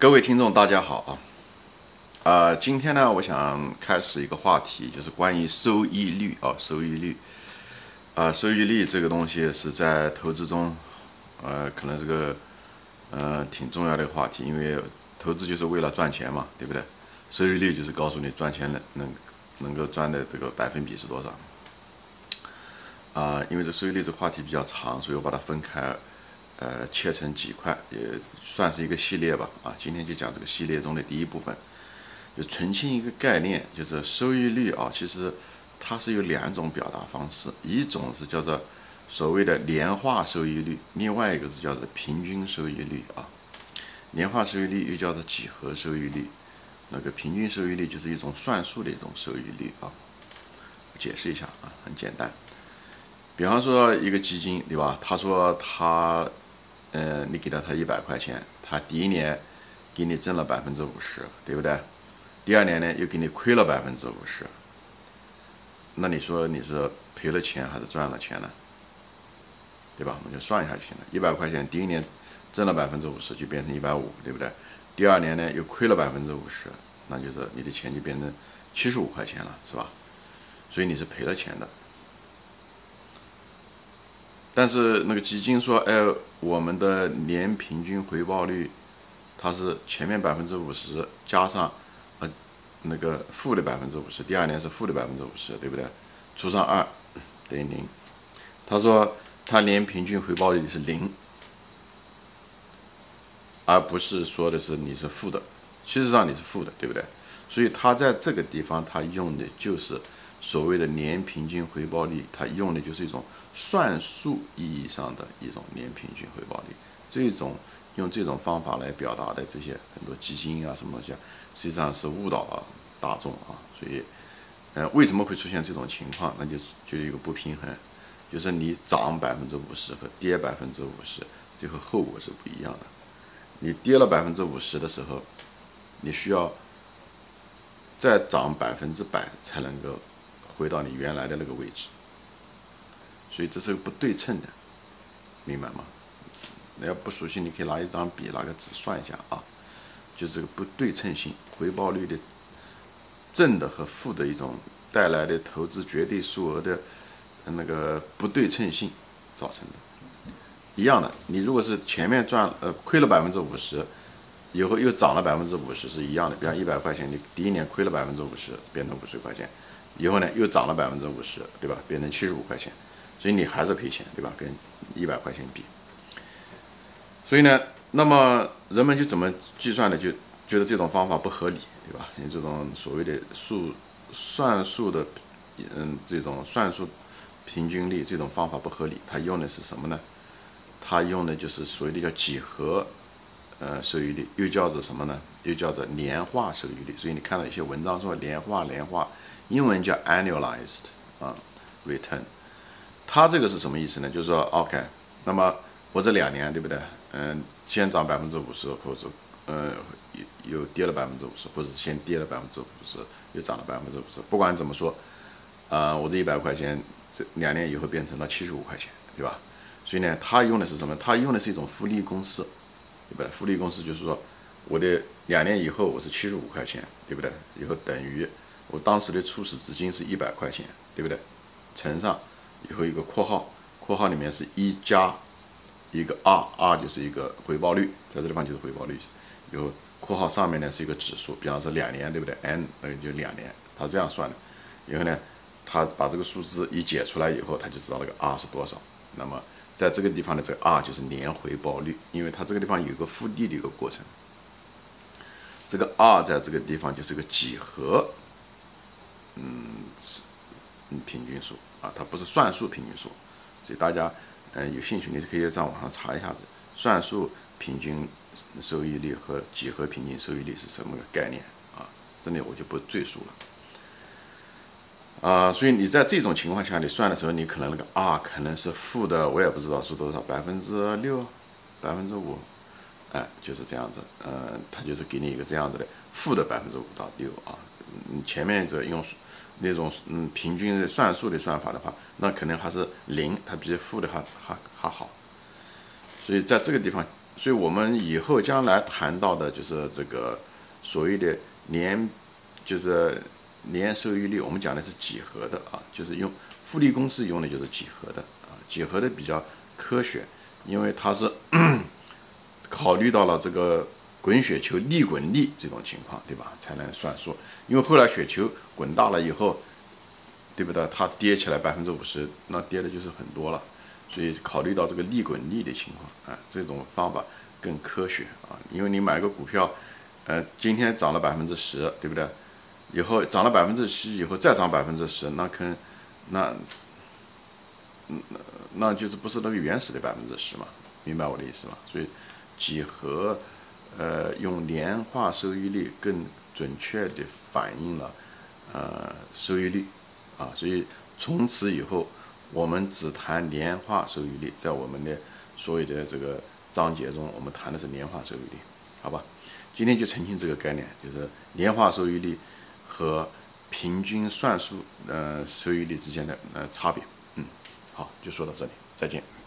各位听众，大家好啊！啊，今天呢，我想开始一个话题，就是关于收益率啊，收益率啊，收益率这个东西是在投资中，呃，可能是个呃挺重要的一个话题，因为投资就是为了赚钱嘛，对不对？收益率就是告诉你赚钱能能能够赚的这个百分比是多少啊？因为这收益率这话题比较长，所以我把它分开。呃，切成几块，也算是一个系列吧。啊，今天就讲这个系列中的第一部分，就澄清一个概念，就是收益率啊。其实它是有两种表达方式，一种是叫做所谓的年化收益率，另外一个是叫做平均收益率啊。年化收益率又叫做几何收益率，那个平均收益率就是一种算术的一种收益率啊。解释一下啊，很简单。比方说一个基金，对吧？他说他。嗯，你给了他一百块钱，他第一年给你挣了百分之五十，对不对？第二年呢，又给你亏了百分之五十。那你说你是赔了钱还是赚了钱呢？对吧？我们就算一下就行了。一百块钱第一年挣了百分之五十，就变成一百五，对不对？第二年呢，又亏了百分之五十，那就是你的钱就变成七十五块钱了，是吧？所以你是赔了钱的。但是那个基金说，哎，我们的年平均回报率，它是前面百分之五十加上，呃，那个负的百分之五十，第二年是负的百分之五十，对不对？除上二等于零。他说他年平均回报率是零，而不是说的是你是负的，事实上你是负的，对不对？所以他在这个地方他用的就是。所谓的年平均回报率，它用的就是一种算术意义上的一种年平均回报率。这种用这种方法来表达的这些很多基金啊什么东西啊，实际上是误导了大众啊。所以，呃，为什么会出现这种情况？那就是就一个不平衡，就是你涨百分之五十和跌百分之五十，最后后果是不一样的。你跌了百分之五十的时候，你需要再涨百分之百才能够。回到你原来的那个位置，所以这是个不对称的，明白吗？你要不熟悉，你可以拿一张笔，拿个纸算一下啊，就是个不对称性，回报率的正的和负的一种带来的投资绝对数额的那个不对称性造成的。一样的，你如果是前面赚呃亏了百分之五十，以后又涨了百分之五十，是一样的。比方一百块钱，你第一年亏了百分之五十，变成五十块钱。以后呢，又涨了百分之五十，对吧？变成七十五块钱，所以你还是赔钱，对吧？跟一百块钱比。所以呢，那么人们就怎么计算的？就觉得这种方法不合理，对吧？你这种所谓的数算术的，嗯，这种算术平均率这种方法不合理。他用的是什么呢？他用的就是所谓的叫几何，呃，收益率，又叫做什么呢？就叫做年化收益率。所以你看到一些文章说年化年化。英文叫 annualized 啊，return，它这个是什么意思呢？就是说，OK，那么我这两年对不对？嗯，先涨百分之五十，或者呃又跌了百分之五十，或者先跌了百分之五十，又涨了百分之五十。不管怎么说，啊，我这一百块钱，这两年以后变成了七十五块钱，对吧？所以呢，它用的是什么？它用的是一种复利公式，对不对？复利公式就是说，我的两年以后我是七十五块钱，对不对？以后等于。我当时的初始资金是一百块钱，对不对？乘上以后一个括号，括号里面是一加一个 r，r 就是一个回报率，在这地方就是回报率。有括号上面呢是一个指数，比方说两年，对不对？n 那个就两年，他这样算的。以后呢，他把这个数字一解出来以后，他就知道那个 r 是多少。那么在这个地方的这个 r 就是年回报率，因为它这个地方有一个复利的一个过程。这个二在这个地方就是个几何。嗯，是嗯平均数啊，它不是算术平均数，所以大家嗯有兴趣，你是可以在网上查一下子，算术平均收益率和几何平均收益率是什么个概念啊？这里我就不赘述了。啊，所以你在这种情况下，你算的时候，你可能那个 r 可能是负的，我也不知道是多少，百分之六、百分之五，哎，就是这样子，嗯，它就是给你一个这样子的负的百分之五到六啊，嗯，前面这用。那种嗯平均的算数的算法的话，那可能还是零，它比负的还还还好。所以在这个地方所以我们以后将来谈到的就是这个所谓的年，就是年收益率，我们讲的是几何的啊，就是用复利公式用的就是几何的啊，几何的比较科学，因为它是考虑到了这个滚雪球利滚利这种情况，对吧？才能算数。因为后来雪球滚大了以后，对不对？它跌起来百分之五十，那跌的就是很多了。所以考虑到这个利滚利的情况啊，这种方法更科学啊。因为你买个股票，呃，今天涨了百分之十，对不对？以后涨了百分之七，以后再涨百分之十，那可那，那那就是不是那个原始的百分之十嘛？明白我的意思吗？所以几何，呃，用年化收益率更准确地反映了呃收益率啊。所以从此以后。我们只谈年化收益率，在我们的所有的这个章节中，我们谈的是年化收益率，好吧？今天就澄清这个概念，就是年化收益率和平均算术呃收益率之间的呃差别。嗯，好，就说到这里，再见。